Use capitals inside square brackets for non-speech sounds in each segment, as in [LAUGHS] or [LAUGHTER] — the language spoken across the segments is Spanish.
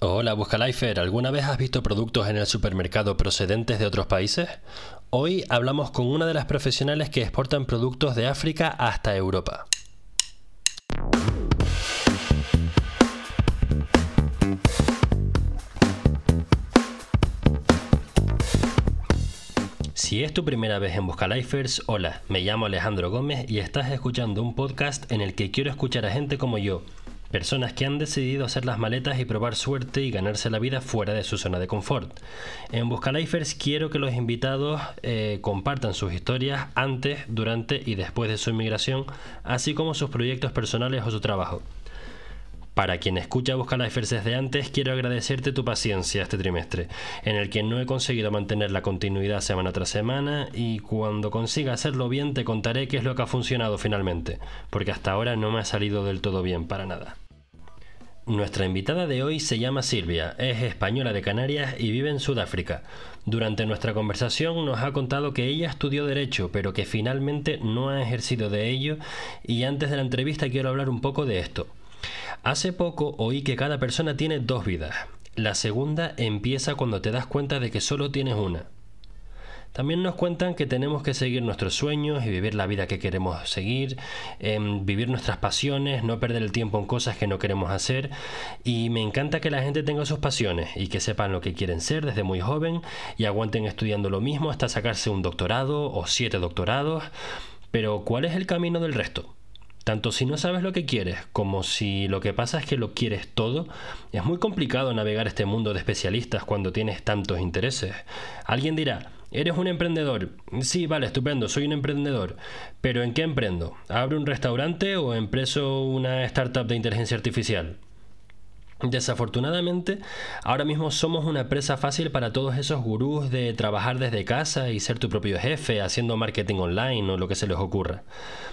Hola Buscalifer, ¿alguna vez has visto productos en el supermercado procedentes de otros países? Hoy hablamos con una de las profesionales que exportan productos de África hasta Europa. Si es tu primera vez en Buscalifers, hola, me llamo Alejandro Gómez y estás escuchando un podcast en el que quiero escuchar a gente como yo Personas que han decidido hacer las maletas y probar suerte y ganarse la vida fuera de su zona de confort. En Buscalifers quiero que los invitados eh, compartan sus historias antes, durante y después de su inmigración, así como sus proyectos personales o su trabajo. Para quien escucha Busca Lifers desde antes, quiero agradecerte tu paciencia este trimestre, en el que no he conseguido mantener la continuidad semana tras semana y cuando consiga hacerlo bien te contaré qué es lo que ha funcionado finalmente, porque hasta ahora no me ha salido del todo bien para nada. Nuestra invitada de hoy se llama Silvia, es española de Canarias y vive en Sudáfrica. Durante nuestra conversación nos ha contado que ella estudió derecho, pero que finalmente no ha ejercido de ello y antes de la entrevista quiero hablar un poco de esto. Hace poco oí que cada persona tiene dos vidas. La segunda empieza cuando te das cuenta de que solo tienes una. También nos cuentan que tenemos que seguir nuestros sueños y vivir la vida que queremos seguir, em, vivir nuestras pasiones, no perder el tiempo en cosas que no queremos hacer. Y me encanta que la gente tenga sus pasiones y que sepan lo que quieren ser desde muy joven y aguanten estudiando lo mismo hasta sacarse un doctorado o siete doctorados. Pero ¿cuál es el camino del resto? Tanto si no sabes lo que quieres como si lo que pasa es que lo quieres todo, es muy complicado navegar este mundo de especialistas cuando tienes tantos intereses. Alguien dirá, ¿Eres un emprendedor? Sí, vale, estupendo, soy un emprendedor. ¿Pero en qué emprendo? ¿Abro un restaurante o empreso una startup de inteligencia artificial? Desafortunadamente, ahora mismo somos una presa fácil para todos esos gurús de trabajar desde casa y ser tu propio jefe haciendo marketing online o lo que se les ocurra.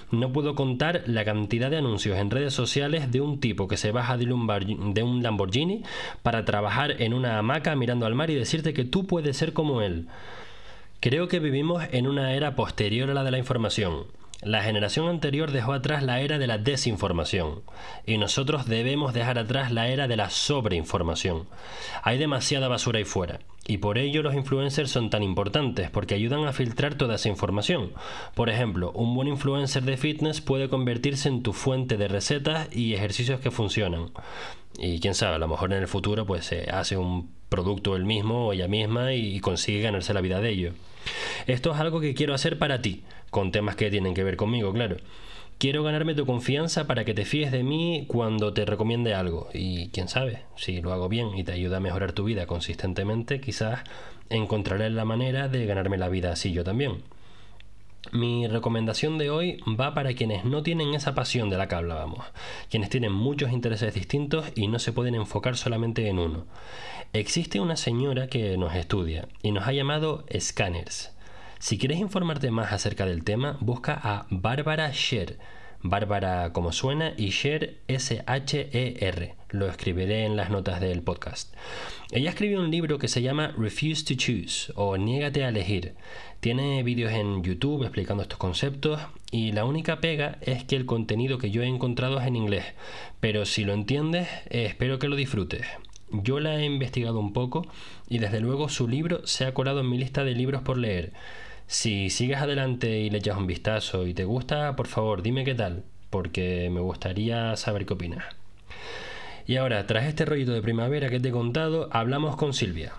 No puedo contar la cantidad de anuncios en redes sociales de un tipo que se baja de un Lamborghini para trabajar en una hamaca mirando al mar y decirte que tú puedes ser como él. Creo que vivimos en una era posterior a la de la información la generación anterior dejó atrás la era de la desinformación y nosotros debemos dejar atrás la era de la sobreinformación. Hay demasiada basura ahí fuera y por ello los influencers son tan importantes porque ayudan a filtrar toda esa información. Por ejemplo, un buen influencer de fitness puede convertirse en tu fuente de recetas y ejercicios que funcionan. Y quién sabe, a lo mejor en el futuro pues se hace un producto él mismo o ella misma y consigue ganarse la vida de ello. Esto es algo que quiero hacer para ti, con temas que tienen que ver conmigo, claro. Quiero ganarme tu confianza para que te fíes de mí cuando te recomiende algo. Y quién sabe, si lo hago bien y te ayuda a mejorar tu vida consistentemente, quizás encontraré la manera de ganarme la vida así yo también. Mi recomendación de hoy va para quienes no tienen esa pasión de la que hablábamos, quienes tienen muchos intereses distintos y no se pueden enfocar solamente en uno. Existe una señora que nos estudia y nos ha llamado Scanners. Si quieres informarte más acerca del tema, busca a Bárbara Sher. Bárbara como suena y Sher S-H-E-R. Lo escribiré en las notas del podcast. Ella escribió un libro que se llama Refuse to Choose o Niégate a elegir. Tiene vídeos en YouTube explicando estos conceptos y la única pega es que el contenido que yo he encontrado es en inglés. Pero si lo entiendes, espero que lo disfrutes. Yo la he investigado un poco y desde luego su libro se ha colado en mi lista de libros por leer. Si sigues adelante y le echas un vistazo y te gusta, por favor dime qué tal, porque me gustaría saber qué opinas. Y ahora, tras este rollito de primavera que te he contado, hablamos con Silvia.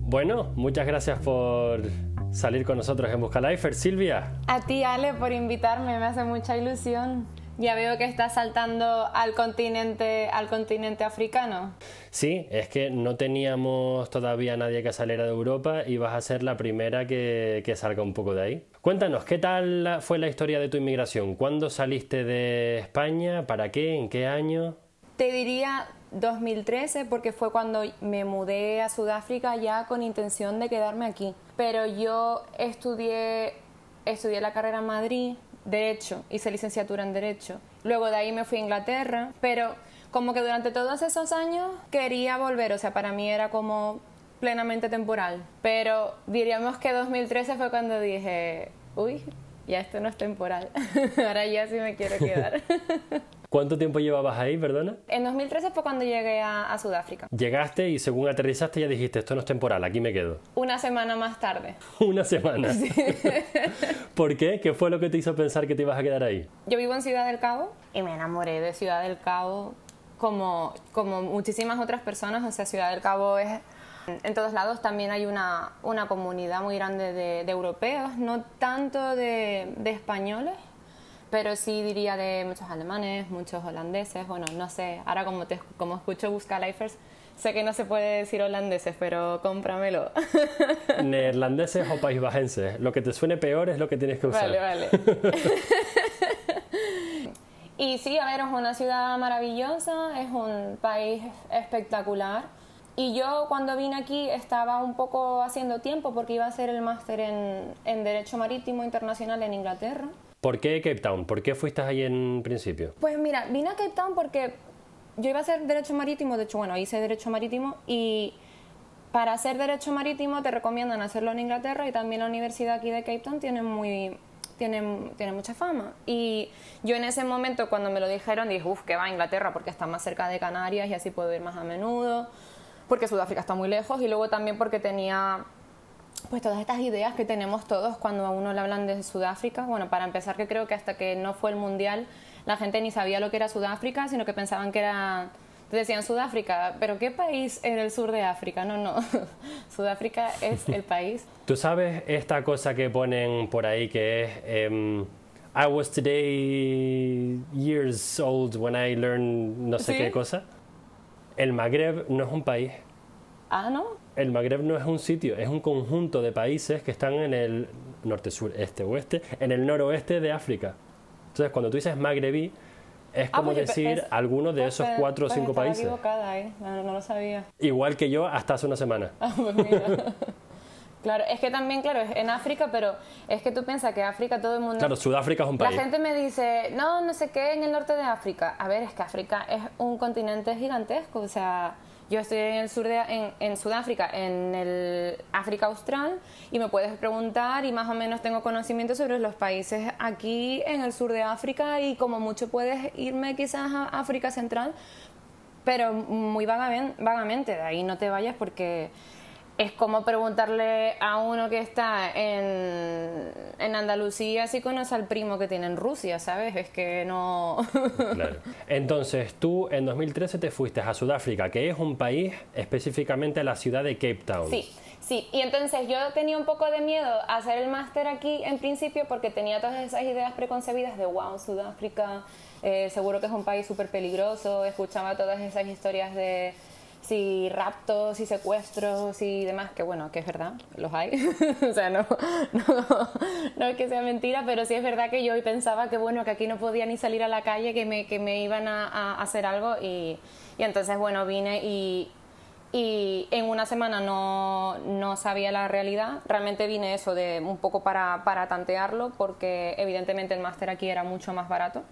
Bueno, muchas gracias por salir con nosotros en Busca Lifer, Silvia. A ti, Ale, por invitarme, me hace mucha ilusión. Ya veo que estás saltando al continente, al continente africano. Sí, es que no teníamos todavía nadie que saliera de Europa y vas a ser la primera que, que salga un poco de ahí. Cuéntanos, ¿qué tal fue la historia de tu inmigración? ¿Cuándo saliste de España? ¿Para qué? ¿En qué año? Te diría 2013 porque fue cuando me mudé a Sudáfrica ya con intención de quedarme aquí. Pero yo estudié, estudié la carrera en Madrid, Derecho, hice licenciatura en Derecho. Luego de ahí me fui a Inglaterra, pero como que durante todos esos años quería volver, o sea, para mí era como plenamente temporal. Pero diríamos que 2013 fue cuando dije, uy, ya esto no es temporal, [LAUGHS] ahora ya sí me quiero quedar. [LAUGHS] ¿Cuánto tiempo llevabas ahí, perdona? En 2013 fue cuando llegué a, Sudáfrica. Llegaste y según aterrizaste ya dijiste, esto no es temporal, aquí me quedo. Una semana más tarde. [LAUGHS] Una semana. Sí. [LAUGHS] ¿Por qué? ¿Qué fue lo que te hizo pensar que te ibas a quedar ahí? Yo vivo en Ciudad del Cabo y me enamoré de Ciudad del Cabo como, como muchísimas otras personas. O sea, Ciudad del Cabo es en todos lados también hay una, una comunidad muy grande de, europeos, no tanto de, de, españoles, pero sí diría de muchos alemanes, muchos holandeses, bueno, no sé, ahora como, te, como escucho Busca Lifers, sé que no se puede decir holandeses, pero cómpramelo. [LAUGHS] Neerlandeses o paisbajenses, lo que te suene peor es lo que tienes que usar. Vale, vale. [LAUGHS] y sí, a ver, es una ciudad maravillosa, es un país espectacular. Y yo cuando vine aquí estaba un poco haciendo tiempo porque iba a hacer el máster en, en Derecho Marítimo Internacional en Inglaterra. ¿Por qué Cape Town? ¿Por qué fuiste ahí en principio? Pues mira, vine a Cape Town porque yo iba a hacer Derecho Marítimo, de hecho, bueno, hice Derecho Marítimo y para hacer Derecho Marítimo te recomiendan hacerlo en Inglaterra y también la universidad aquí de Cape Town tiene muy... Tiene, tiene mucha fama. Y yo en ese momento, cuando me lo dijeron, dije, uff, que va a Inglaterra porque está más cerca de Canarias y así puedo ir más a menudo, porque Sudáfrica está muy lejos y luego también porque tenía pues todas estas ideas que tenemos todos cuando a uno le hablan de Sudáfrica. Bueno, para empezar que creo que hasta que no fue el Mundial la gente ni sabía lo que era Sudáfrica, sino que pensaban que era... Decían Sudáfrica, pero ¿qué país en el sur de África? No, no, [LAUGHS] Sudáfrica es el [LAUGHS] país. ¿Tú sabes esta cosa que ponen por ahí que es... Em, I was today years old when I learned no sé qué cosa. El Magreb no es un país. Ah, ¿no? El Magreb no es un sitio, es un conjunto de países que están en el norte, sur, este, oeste, en el noroeste de África. Entonces, cuando tú dices magrebí, es ah, como pues decir alguno de pues esos cuatro o cinco países. equivocada, ¿eh? no, no, lo sabía. Igual que yo hasta hace una semana. Ah, pues mira. [LAUGHS] claro, es que también, claro, es en África, pero es que tú piensas que África todo el mundo... Claro, Sudáfrica es un país. La gente me dice, no, no sé qué, en el norte de África. A ver, es que África es un continente gigantesco, o sea yo estoy en el sur de, en, Sudáfrica, en el África Austral, y me puedes preguntar y más o menos tengo conocimiento sobre los países aquí en el sur de África y como mucho puedes irme quizás a África Central, pero muy vagamente, vagamente de ahí no te vayas porque es como preguntarle a uno que está en, en, Andalucía si conoce al primo que tiene en Rusia, ¿sabes? Es que no... [LAUGHS] claro. Entonces, tú en 2013 te fuiste a Sudáfrica, que es un país específicamente a la ciudad de Cape Town. Sí, sí. Y entonces yo tenía un poco de miedo a hacer el máster aquí en principio porque tenía todas esas ideas preconcebidas de, wow, Sudáfrica, eh, seguro que es un país súper peligroso, escuchaba todas esas historias de si raptos, y secuestros y demás, que bueno, que es verdad, los hay. [LAUGHS] o sea, no, no, es que sea mentira, pero sí es verdad que yo hoy pensaba que bueno, que aquí no podía ni salir a la calle, que me, que me iban a, hacer algo y, y, entonces bueno, vine y, y en una semana no, no, sabía la realidad. Realmente vine eso de un poco para, para tantearlo porque evidentemente el máster aquí era mucho más barato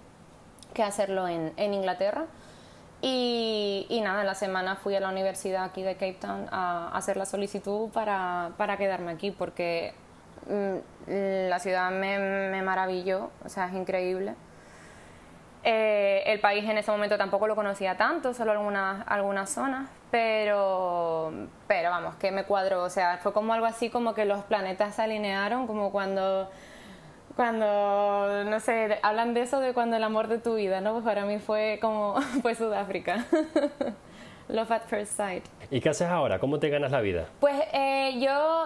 que hacerlo en, en Inglaterra. Y, nada, en la semana fui a la universidad aquí de Cape Town a, hacer la solicitud para, quedarme aquí porque mm, la ciudad me, me, maravilló, o sea, es increíble. Eh, el país en ese momento tampoco lo conocía tanto, solo algunas, algunas zonas, pero, pero vamos, que me cuadró, o sea, fue como algo así como que los planetas se alinearon, como cuando cuando, no sé, hablan de eso de cuando el amor de tu vida, ¿no? Pues para mí fue como, [LAUGHS] fue Sudáfrica. [LAUGHS] Love at first sight. ¿Y qué haces ahora? ¿Cómo te ganas la vida? Pues eh, yo,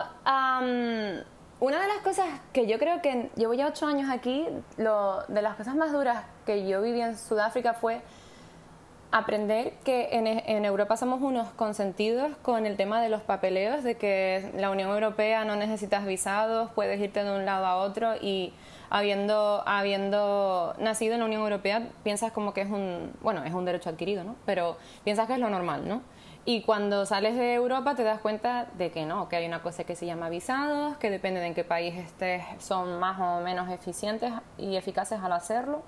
una de las cosas que yo creo que llevo ya ocho años aquí, lo, de las cosas más duras que yo viví en Sudáfrica fue aprender que en, Europa somos unos consentidos con el tema de los papeleos, de que la Unión Europea no necesitas visados, puedes irte de un lado a otro y habiendo, habiendo nacido en la Unión Europea piensas como que es un, bueno, es un derecho adquirido, ¿no? Pero piensas que es lo normal, ¿no? Y cuando sales de Europa te das cuenta de que no, que hay una cosa que se llama visados, que depende de en qué país estés, son más o menos eficientes y eficaces al hacerlo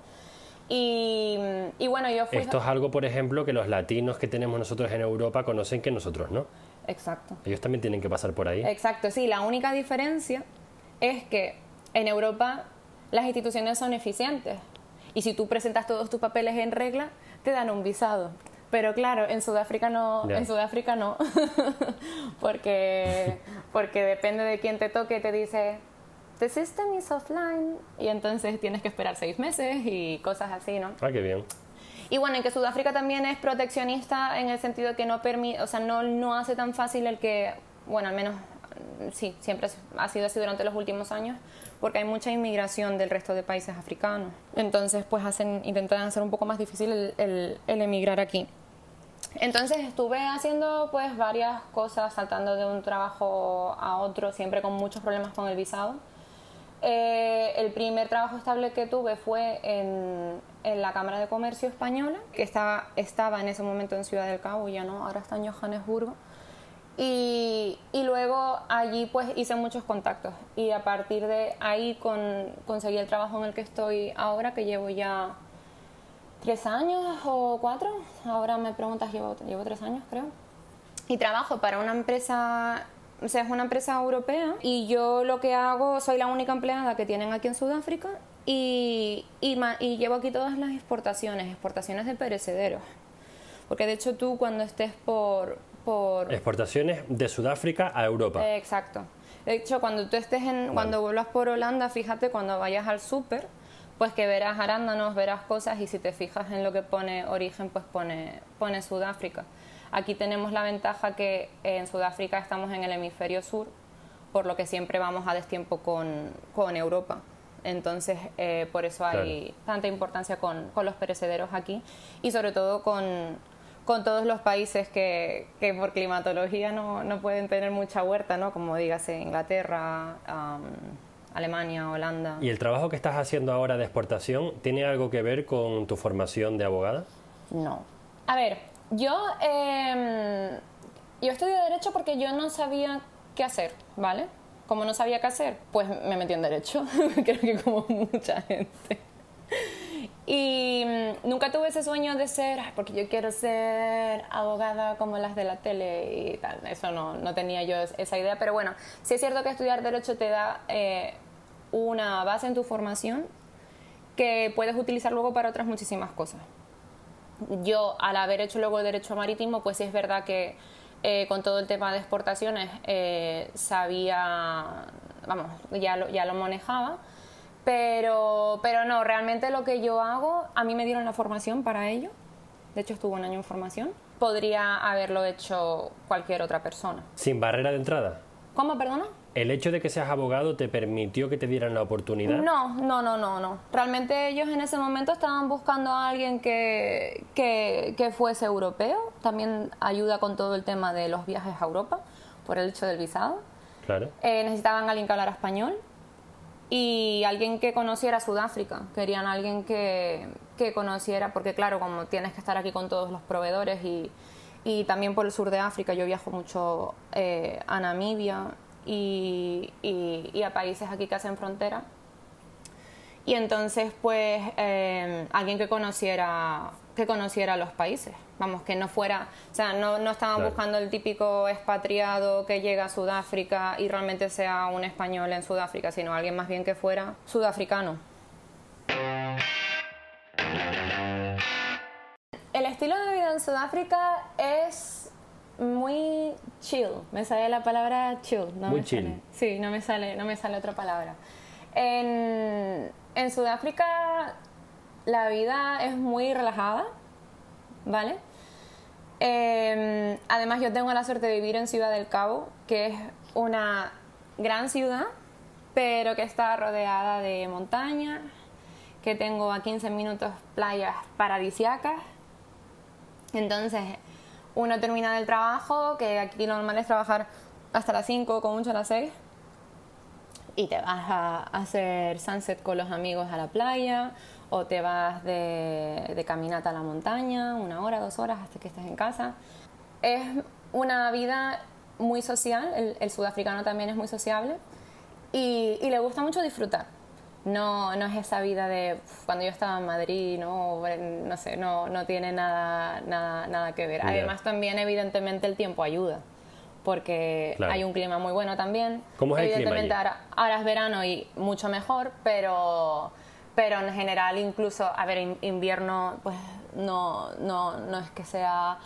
y, bueno, yo fui... Esto es algo, por ejemplo, que los latinos que tenemos nosotros en Europa conocen que nosotros no. Exacto. Ellos también tienen que pasar por ahí. Exacto, sí. La única diferencia es que en Europa las instituciones son eficientes. Y si tú presentas todos tus papeles en regla, te dan un visado. Pero claro, en Sudáfrica no, en Sudáfrica no, [LAUGHS] porque, porque depende de quién te toque, te dice, the system is offline, y entonces tienes que esperar seis meses y cosas así, ¿no? Ah, qué bien. Y bueno, en que Sudáfrica también es proteccionista en el sentido que no permite, o sea, no, no hace tan fácil el que, bueno, al menos sí, siempre ha sido así durante los últimos años, porque hay mucha inmigración del resto de países africanos. Entonces, pues hacen, intentan hacer un poco más difícil el, el, emigrar aquí. Entonces estuve haciendo pues varias cosas, saltando de un trabajo a otro, siempre con muchos problemas con el visado. Eh, el primer trabajo estable que tuve fue en, en, la Cámara de Comercio Española, que estaba, estaba en ese momento en Ciudad del Cabo, ya no, ahora está en Johannesburgo. Y, y, luego allí pues hice muchos contactos y a partir de ahí con, conseguí el trabajo en el que estoy ahora, que llevo ya tres años o cuatro, ahora me preguntas, llevo, llevo tres años creo. Y trabajo para una empresa, o sea, es una empresa europea y yo lo que hago, soy la única empleada que tienen aquí en Sudáfrica y, y, y llevo aquí todas las exportaciones, exportaciones de perecederos. Porque de hecho tú cuando estés por, Exportaciones de Sudáfrica a Europa. exacto. De hecho, cuando tú estés en, cuando vuelvas por Holanda, fíjate cuando vayas al súper, pues que verás arándanos, verás cosas y si te fijas en lo que pone origen, pues pone, pone Sudáfrica. Aquí tenemos la ventaja que en Sudáfrica estamos en el hemisferio sur, por lo que siempre vamos a destiempo con, con Europa. Entonces, eh, por eso hay tanta importancia con, con los perecederos aquí y sobre todo con, con todos los países que, que por climatología no, no, pueden tener mucha huerta, ¿no? como dígase Inglaterra, Alemania, Holanda. ¿Y el trabajo que estás haciendo ahora de exportación tiene algo que ver con tu formación de abogada? No. A ver, yo, eh, yo estudié Derecho porque yo no sabía qué hacer, ¿vale? Como no sabía qué hacer, pues me metí en Derecho, [LAUGHS] creo que como mucha gente. Y mm, nunca tuve ese sueño de ser, porque yo quiero ser abogada como las de la tele y tal. Eso no, no tenía yo esa idea. Pero bueno, sí es cierto que estudiar Derecho te da eh, una base en tu formación que puedes utilizar luego para otras muchísimas cosas. Yo, al haber hecho luego Derecho Marítimo, pues sí es verdad que eh, con todo el tema de exportaciones eh, sabía, vamos, ya lo, ya lo manejaba pero, pero no, realmente lo que yo hago, a mí me dieron la formación para ello. De hecho, estuvo un año en formación. Podría haberlo hecho cualquier otra persona. ¿Sin barrera de entrada? ¿Cómo, perdona? ¿El hecho de que seas abogado te permitió que te dieran la oportunidad? No, no, no, no, no. Realmente ellos en ese momento estaban buscando a alguien que, que, que fuese europeo. También ayuda con todo el tema de los viajes a Europa, por el hecho del visado. Claro. Eh, necesitaban a alguien que hablara español y alguien que conociera Sudáfrica. Querían alguien que, que, conociera, porque claro, como tienes que estar aquí con todos los proveedores y, y también por el sur de África, yo viajo mucho eh, a Namibia y, y, a países aquí que hacen frontera. Y entonces, pues, eh, alguien que conociera, que conociera los países vamos, que no fuera, o sea, no, no estaban buscando el típico expatriado que llega a Sudáfrica y realmente sea un español en Sudáfrica, sino alguien más bien que fuera sudafricano. El estilo de vida en Sudáfrica es muy chill. Me sale la palabra chill. No muy chill. Sí, no me sale, no me sale otra palabra. En, en Sudáfrica la vida es muy relajada, ¿vale? Em, además, yo tengo la suerte de vivir en Ciudad del Cabo, que es una gran ciudad, pero que está rodeada de montañas, que tengo a 15 minutos playas paradisiacas. Entonces, uno termina del trabajo, que aquí lo normal es trabajar hasta las 5, con mucho a las 6, y te vas a hacer sunset con los amigos a la playa o te vas de, caminata a la montaña, una hora, dos horas hasta que estés en casa. Es una vida muy social, el, sudafricano también es muy sociable y, le gusta mucho disfrutar. No, no es esa vida de cuando yo estaba en Madrid, no, no sé, no, no tiene nada, nada, nada que ver. Además también evidentemente el tiempo ayuda porque hay un clima muy bueno también. ¿Cómo es Evidentemente el clima ahora, ahora, es verano y mucho mejor, pero pero en general incluso, a ver, in- invierno pues no, no, no es que sea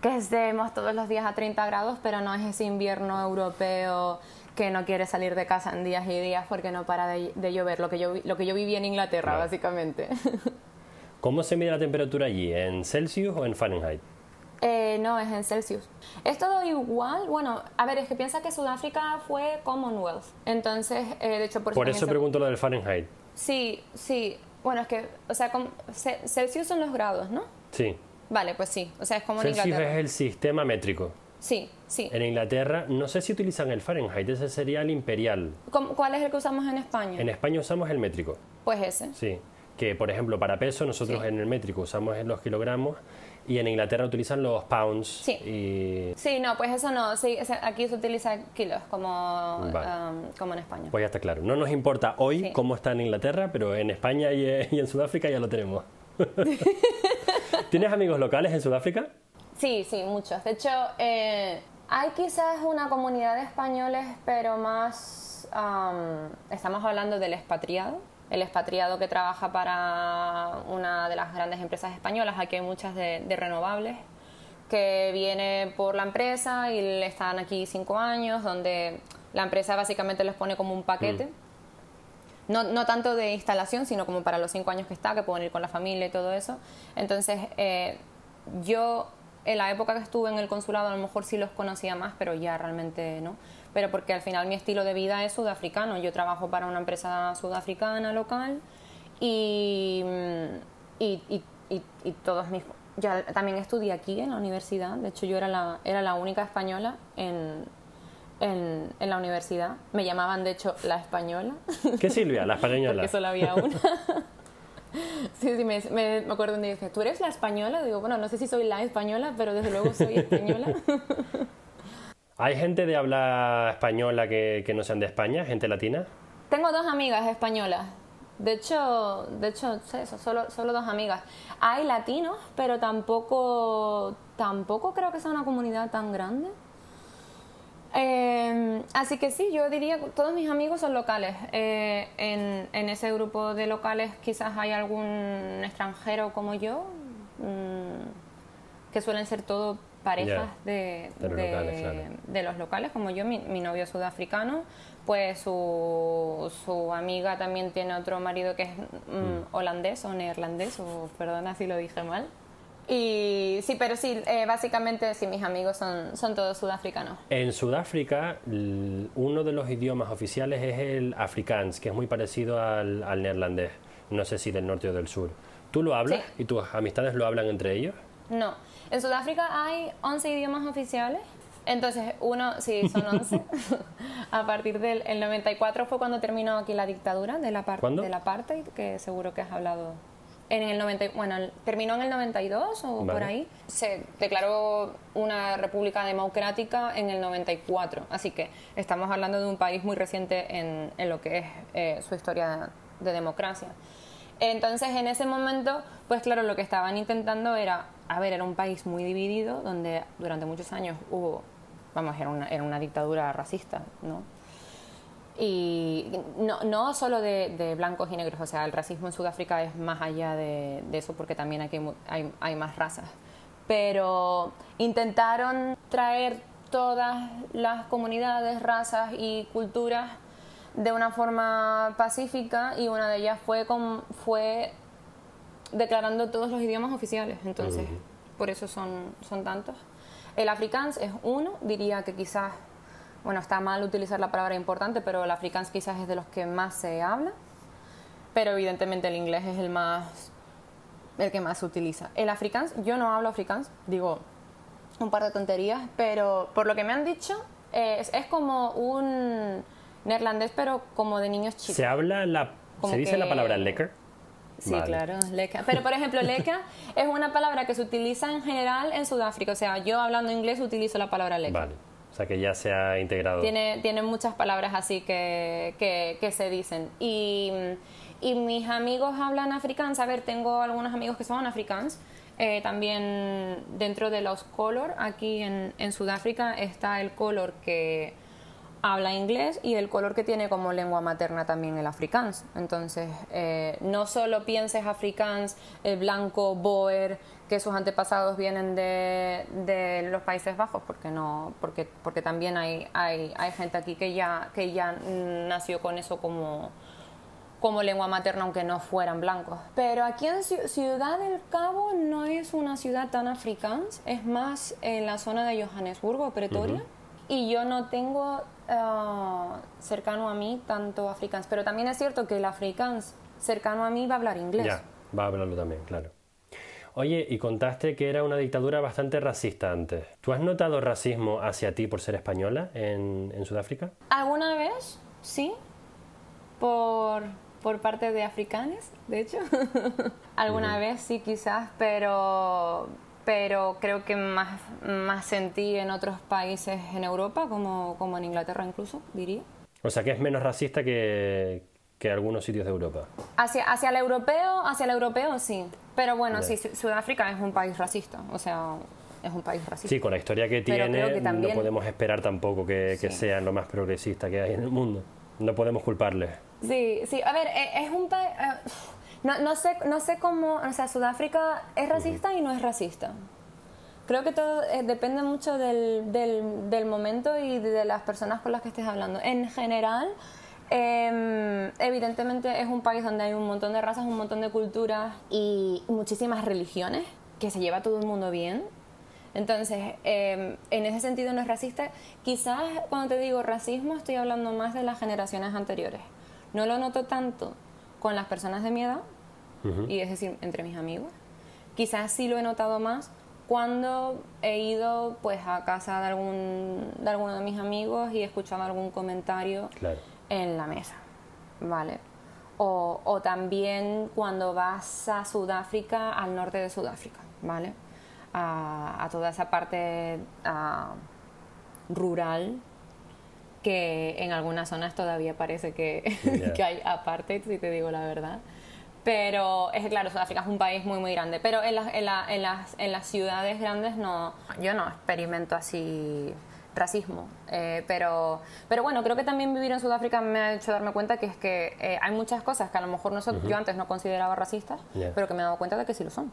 que estemos todos los días a 30 grados, pero no es ese invierno europeo que no quiere salir de casa en días y días porque no para de, de llover, lo que yo, lo que yo viví en Inglaterra, Claro. básicamente. [LAUGHS] ¿Cómo se mide la temperatura allí? ¿En Celsius o en Fahrenheit? Eh, no, es en Celsius. Es todo igual. Bueno, a ver, es que piensa que Sudáfrica fue Commonwealth. Entonces, eh, de hecho, por, Por eso pregunto lo del Fahrenheit. Sí, sí. Bueno, es que, o sea, Ce- Celsius son los grados, ¿no? Sí. Vale, pues sí. O sea, es como en Celsius Inglaterra. es el sistema métrico. Sí, sí. En Inglaterra, no sé si utilizan el Fahrenheit, ese sería el imperial. ¿Cómo- ¿Cuál es el que usamos en España? En España usamos el métrico, Pues ese. sí. Que, por ejemplo, para peso, nosotros Sí. en el métrico usamos en los kilogramos y en Inglaterra utilizan los pounds. Sí. Y Sí, no, pues eso no. Sí, aquí se utiliza kilos como, Vale. um, como en España. pues ya está claro. No nos importa hoy Sí. cómo está en Inglaterra, pero en España y, eh, y en Sudáfrica ya lo tenemos. [LAUGHS] [LAUGHS] ¿Tienes amigos locales en Sudáfrica? Sí, sí, muchos. De hecho, eh, hay quizás una comunidad de españoles, pero más am, estamos hablando del expatriado. El expatriado que trabaja para una de las grandes empresas españolas, aquí hay muchas de, de renovables, que viene por la empresa y le están aquí cinco años, donde la empresa básicamente les pone como un paquete. No, no tanto de instalación, sino como para los cinco años que está, que pueden ir con la familia y todo eso. Entonces, eh, yo en la época que estuve en el consulado a lo mejor sí los conocía más, pero ya realmente no. Pero porque al final mi estilo de vida es sudafricano. Yo trabajo para una empresa sudafricana local y, mm, y, y, y- y todos mis... Yo también estudié aquí en la universidad. De hecho, yo era la, era la única española en, en, en la universidad. Me llamaban, de hecho, la española. ¿Qué Silvia? La [LAUGHS] española. Porque solo había una. [LAUGHS] sí, sí, me, me, me acuerdo un día dije, ¿tú eres la española? Digo, bueno, no sé si soy la española, pero desde luego soy española. [LAUGHS] ¿Hay gente de habla española que, que no sean de España? ¿Gente latina? Tengo dos amigas españolas. De hecho, de hecho, eso, solo, solo dos amigas. Hay latinos, pero tampoco, tampoco creo que sea una comunidad tan grande. Eh, así que sí, yo diría que todos mis amigos son locales. Eh, en, en ese grupo de locales quizás hay algún extranjero como yo, mm, que suelen ser todo parejas de, de los locales, claro. de los locales, como yo, mi, mi novio es sudafricano, pues su, su amiga también tiene otro marido que es mm, holandés o neerlandés, o perdona si lo dije mal. Y sí, pero sí, eh, básicamente sí, mis amigos son, son todos sudafricanos. En Sudáfrica, uno de los idiomas oficiales es el afrikaans, que es muy parecido al, al neerlandés. No sé si del norte o del sur. ¿Tú lo hablas Sí. y tus amistades lo hablan entre ellos? No, en Sudáfrica hay 11 idiomas oficiales. Entonces, uno, sí, son 11. [LAUGHS] a partir del el 94 fue cuando terminó aquí la dictadura de la parte ¿Cuándo? del apartheid, que seguro que has hablado. En el 90, bueno, terminó en el 92 o por ahí. Se declaró una república democrática en el 94. Así que estamos hablando de un país muy reciente en, en lo que es eh, su historia de democracia. Entonces, en ese momento, pues claro, lo que estaban intentando era, a ver, era un país muy dividido, donde durante muchos años hubo, vamos, era una, era una dictadura racista, ¿no? Y no, no solo de, de blancos y negros, o sea, el racismo en Sudáfrica es más allá de, de eso porque también aquí hay, hay más razas. Pero intentaron traer todas las comunidades, razas y culturas de una forma pacífica y una de ellas fue, con, fue declarando todos los idiomas oficiales. Entonces, por eso son, son tantos. El afrikaans es uno, diría que quizás, bueno, está mal utilizar la palabra importante, pero el afrikaans quizás es de los que más se habla. Pero evidentemente el inglés es el más el que más se utiliza. El afrikaans, yo no hablo afrikaans, digo un par de tonterías, pero por lo que me han dicho, eh, es, es como un neerlandés, pero como de niños chicos. ¿Se habla la... Como ¿Se dice que- la palabra lekker? Sí, Vale. claro, leca. Pero por ejemplo, leca [LAUGHS] es una palabra que se utiliza en general en Sudáfrica. O sea, yo hablando inglés utilizo la palabra leca. Vale. O sea que ya se ha integrado. Tiene, tiene muchas palabras así que, que, que se dicen. Y, y mis amigos hablan afrikaans. A ver, tengo algunos amigos que son afrikaans. Eh, también dentro de los color, aquí en, en Sudáfrica está el color que habla inglés y el color que tiene como lengua materna también el afrikaans. Entonces, eh, no solo pienses afrikaans, el blanco, boer, que sus antepasados vienen de, de, los Países Bajos, porque no, porque, porque también hay, hay, hay gente aquí que ya, que ya nació con eso como como lengua materna, aunque no fueran blancos. Pero aquí en Ciudad del Cabo no es una ciudad tan africana, es más en la zona de Johannesburgo, Pretoria. Y yo no tengo uh, cercano a mí tanto africans. Pero también es cierto que el africans cercano a mí va a hablar inglés. Ya, va a hablarlo también, claro. Oye, y contaste que era una dictadura bastante racista antes. ¿Tú has notado racismo hacia ti por ser española en, en Sudáfrica? ¿Alguna vez? Sí. Por por parte de africanos, de hecho. [LAUGHS] Alguna vez sí, quizás, pero, pero creo que más, más sentí en otros países en Europa, como, como en Inglaterra incluso, diría. O sea, que es menos racista que, que algunos sitios de Europa. Hacia, hacia el europeo, hacia el europeo sí. Pero bueno, sí, Sudáfrica es un país racista, o sea, es un país racista. Sí, con la historia que tiene, no podemos esperar tampoco que, que sean lo más progresista que hay en el mundo. No podemos culparles. Sí, sí, a ver, e, es un país... Eh, no, no, sé, no sé cómo, o sea, Sudáfrica es racista y no es racista. Creo que todo eh, depende mucho del, del, del, momento y de las personas con las que estés hablando. En general, em, evidentemente es un país donde hay un montón de razas, un montón de culturas y muchísimas religiones, que se lleva todo el mundo bien. Entonces, em, en ese sentido no es racista. Quizás cuando te digo racismo estoy hablando más de las generaciones anteriores. No lo noto tanto con las personas de mi edad, y es decir, entre mis amigos. Quizás sí lo he notado más cuando he ido pues a casa de algún de alguno de mis amigos y he escuchado algún comentario en la mesa, ¿vale? O, o, también cuando vas a Sudáfrica, al norte de Sudáfrica, ¿vale? A, a toda esa parte rural que en algunas zonas todavía parece que, [LAUGHS] que hay apartheid, si te digo la verdad. Pero es claro, Sudáfrica es un país muy, muy grande. Pero en, en, en, las, en las ciudades grandes no, yo no experimento así racismo. Eh, pero, pero bueno, creo que también vivir en Sudáfrica me ha hecho darme cuenta que es que eh, hay muchas cosas que a lo mejor nosotros, yo antes no consideraba racistas, pero que me he dado cuenta de que sí lo son.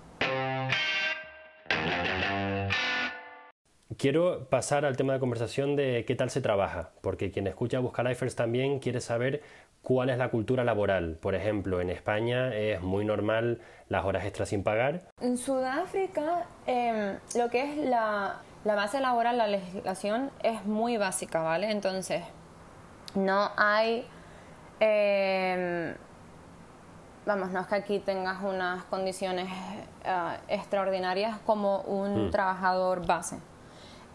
Quiero pasar al tema de conversación de qué tal se trabaja, porque quien escucha Busca Lifers también quiere saber cuál es la cultura laboral. Por ejemplo, en España es muy normal las horas extras sin pagar. En Sudáfrica, em, lo que es la, base laboral, la legislación es muy básica, ¿vale? Entonces, no hay... Em, vamos, no es que aquí tengas unas condiciones eh, extraordinarias como un mm. trabajador base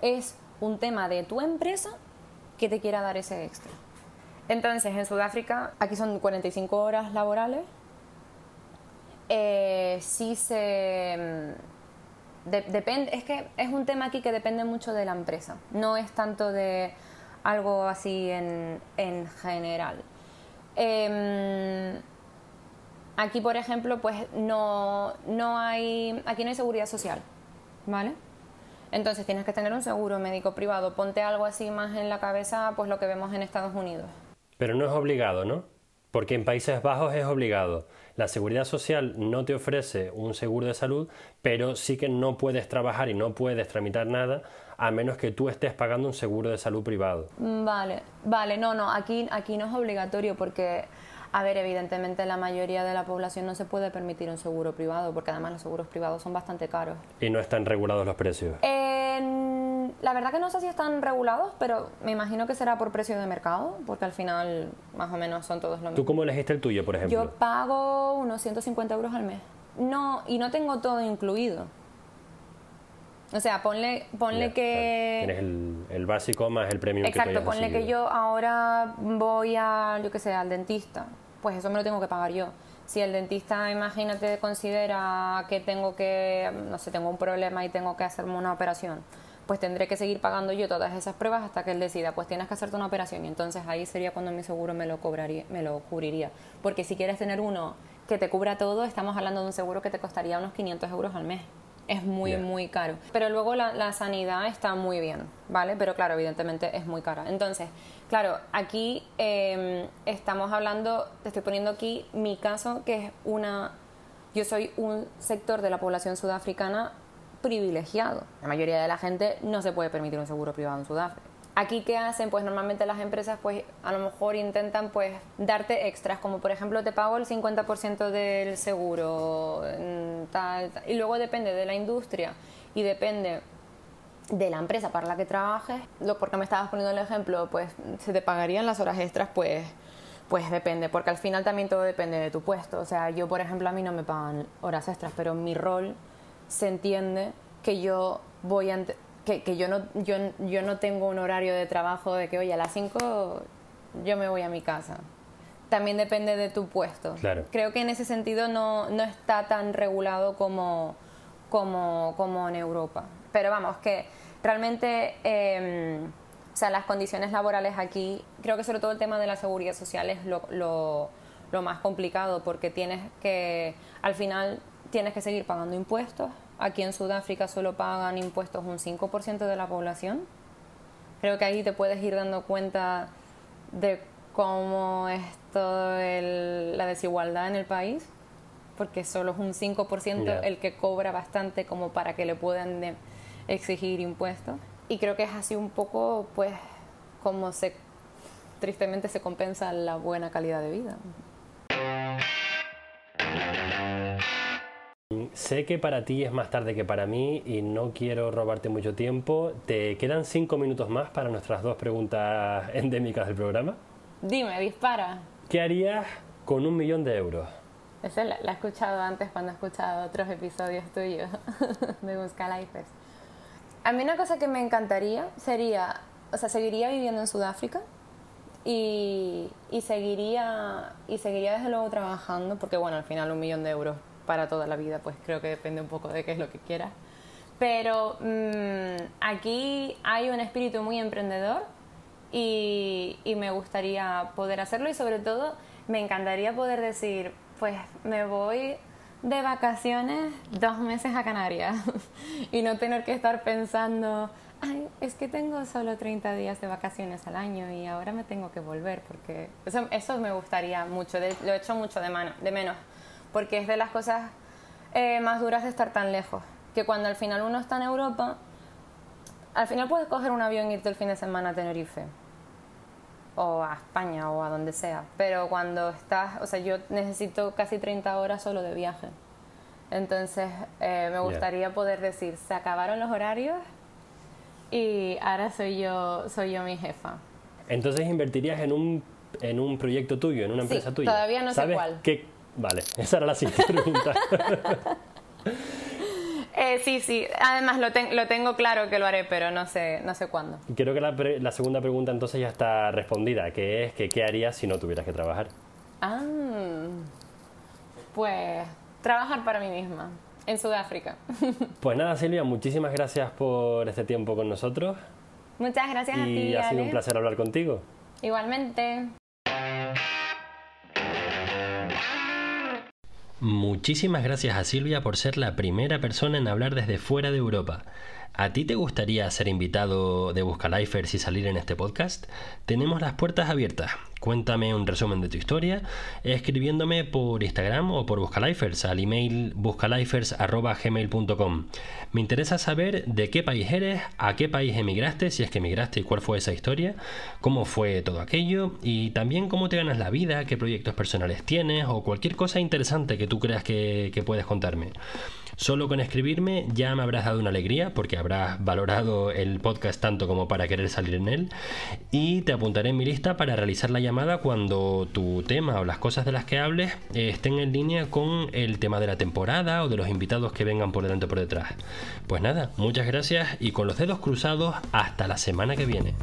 es un tema de tu empresa que te quiera dar ese extra. Entonces, en Sudáfrica, aquí son 45 horas laborales. Eh, sí se... Depende, es que es un tema aquí que depende mucho de la empresa. No es tanto de algo así en, en general. Em, aquí, por ejemplo, pues no, no hay... Aquí no hay seguridad social, ¿vale? Entonces tienes que tener un seguro médico privado. Ponte algo así más en la cabeza, pues lo que vemos en Estados Unidos. Pero no es obligado, ¿no? Porque en Países Bajos es obligado. La seguridad social no te ofrece un seguro de salud, pero sí que no puedes trabajar y no puedes tramitar nada a menos que tú estés pagando un seguro de salud privado. Vale, vale, no, no, aquí, aquí no es obligatorio porque a ver, evidentemente la mayoría de la población no se puede permitir un seguro privado porque además los seguros privados son bastante caros. ¿Y no están regulados los precios? La verdad que no sé si están regulados, pero me imagino que será por precio de mercado porque al final más o menos son todos lo mismo. ¿Tú cómo elegiste el tuyo, por ejemplo? Yo pago unos 150 euros al mes. No, y no tengo todo incluido. O sea, ponle, ponle que... Tienes el, el, básico más el premium Exacto, que ponle que yo ahora voy a, yo qué sé, al dentista pues eso me lo tengo que pagar yo. Si el dentista, imagínate, considera que tengo que, no sé, tengo un problema y tengo que hacerme una operación, pues tendré que seguir pagando yo todas esas pruebas hasta que él decida, pues tienes que hacerte una operación y entonces ahí sería cuando mi seguro me lo cobraría, me lo cubriría. Porque si quieres tener uno que te cubra todo, estamos hablando de un seguro que te costaría unos 500 euros al mes. es muy, muy caro. Pero luego la, sanidad está muy bien, ¿vale? Pero claro, evidentemente es muy cara. Entonces, claro, aquí em, estamos hablando, te estoy poniendo aquí mi caso, que es una... Yo soy un sector de la población sudafricana privilegiado. La mayoría de la gente no se puede permitir un seguro privado en Sudáfrica. Aquí qué hacen, pues normalmente las empresas pues a lo mejor intentan pues darte extras, como por ejemplo te pago el 50% del seguro, tal, y luego depende de la industria y depende de la empresa para la que trabajes, lo porque me estabas poniendo el ejemplo, pues se te pagarían las horas extras, pues pues depende, porque al final también todo depende de tu puesto. O sea, yo por ejemplo a mí no me pagan horas extras, pero mi rol se entiende que yo voy a que, yo, no, yo, yo no tengo un horario de trabajo de que, oye, a las 5 yo me voy a mi casa. También depende de tu puesto. Creo que en ese sentido no, no está tan regulado como, como, como en Europa. Pero vamos, que realmente... Em, o sea, las condiciones laborales aquí, creo que sobre todo el tema de la seguridad social es lo, lo, lo, más complicado porque tienes que, al final, tienes que seguir pagando impuestos, Aquí en Sudáfrica solo pagan impuestos un 5% de la población. Creo que ahí te puedes ir dando cuenta de cómo es toda la desigualdad en el país, porque solo es un 5% el que cobra bastante como para que le puedan exigir impuestos. Y creo que es así un poco, pues, como se tristemente se compensa la buena calidad de vida. Sé que para ti es más tarde que para mí y no quiero robarte mucho tiempo. ¿Te quedan cinco minutos más para nuestras dos preguntas [LAUGHS] endémicas del programa? Dime, dispara. ¿Qué harías con un millón de euros? Esa la, he escuchado antes cuando he escuchado otros episodios tuyos [LAUGHS] de Busca Lifers. A mí una cosa que me encantaría sería, o sea, seguiría viviendo en Sudáfrica y, y, seguiría, y seguiría desde luego trabajando, porque bueno, al final un millón de euros para toda la vida, pues creo que depende un poco de qué es lo que quieras. Pero mm, aquí hay un espíritu muy emprendedor y, me gustaría poder hacerlo y sobre todo me encantaría poder decir, pues me voy de vacaciones dos meses a Canarias [LAUGHS] y no tener que estar pensando, ay, es que tengo solo 30 días de vacaciones al año y ahora me tengo que volver porque eso, me gustaría mucho, lo he hecho mucho de, mano, de menos porque es de las cosas eh, más duras de estar tan lejos, que cuando al final uno está en Europa, al final puedes coger un avión e irte el fin de semana a Tenerife, o a España, o a donde sea, pero cuando estás, o sea, yo necesito casi 30 horas solo de viaje. Entonces, eh, me gustaría poder decir, se acabaron los horarios y ahora soy yo, soy yo mi jefa. Entonces, ¿invertirías en un, en un proyecto tuyo, en una empresa tuya? Todavía no sé cuál. Qué, Vale, esa era la siguiente [LAUGHS] pregunta. Eh, sí, sí. Además lo, lo, tengo claro que lo haré, pero no sé, no sé cuándo. Creo que la, la, segunda pregunta entonces ya está respondida, que es que qué harías si no tuvieras que trabajar. Ah, pues trabajar para mí misma en Sudáfrica. [LAUGHS] Pues nada, Silvia, muchísimas gracias por este tiempo con nosotros. Muchas gracias a ti. Y ha sido un placer hablar contigo. Igualmente. Muchísimas gracias a Silvia por ser la primera persona en hablar desde fuera de Europa. ¿A ti te gustaría ser invitado de Buscalifers y salir en este podcast? Tenemos las puertas abiertas. Cuéntame un resumen de tu historia escribiéndome por Instagram o por Buscalifers al email buscalifers.gmail.com. Me interesa saber de qué país eres, a qué país emigraste, si es que emigraste y cuál fue esa historia, cómo fue todo aquello y también cómo te ganas la vida, qué proyectos personales tienes o cualquier cosa interesante que tú creas que, que puedes contarme. Solo con escribirme ya me habrás dado una alegría porque habrás valorado el podcast tanto como para querer salir en él y te apuntaré en mi lista para realizar la llamada cuando tu tema o las cosas de las que hables estén en línea con el tema de la temporada o de los invitados que vengan por delante o por detrás. Pues nada, muchas gracias y con los dedos cruzados hasta la semana que viene.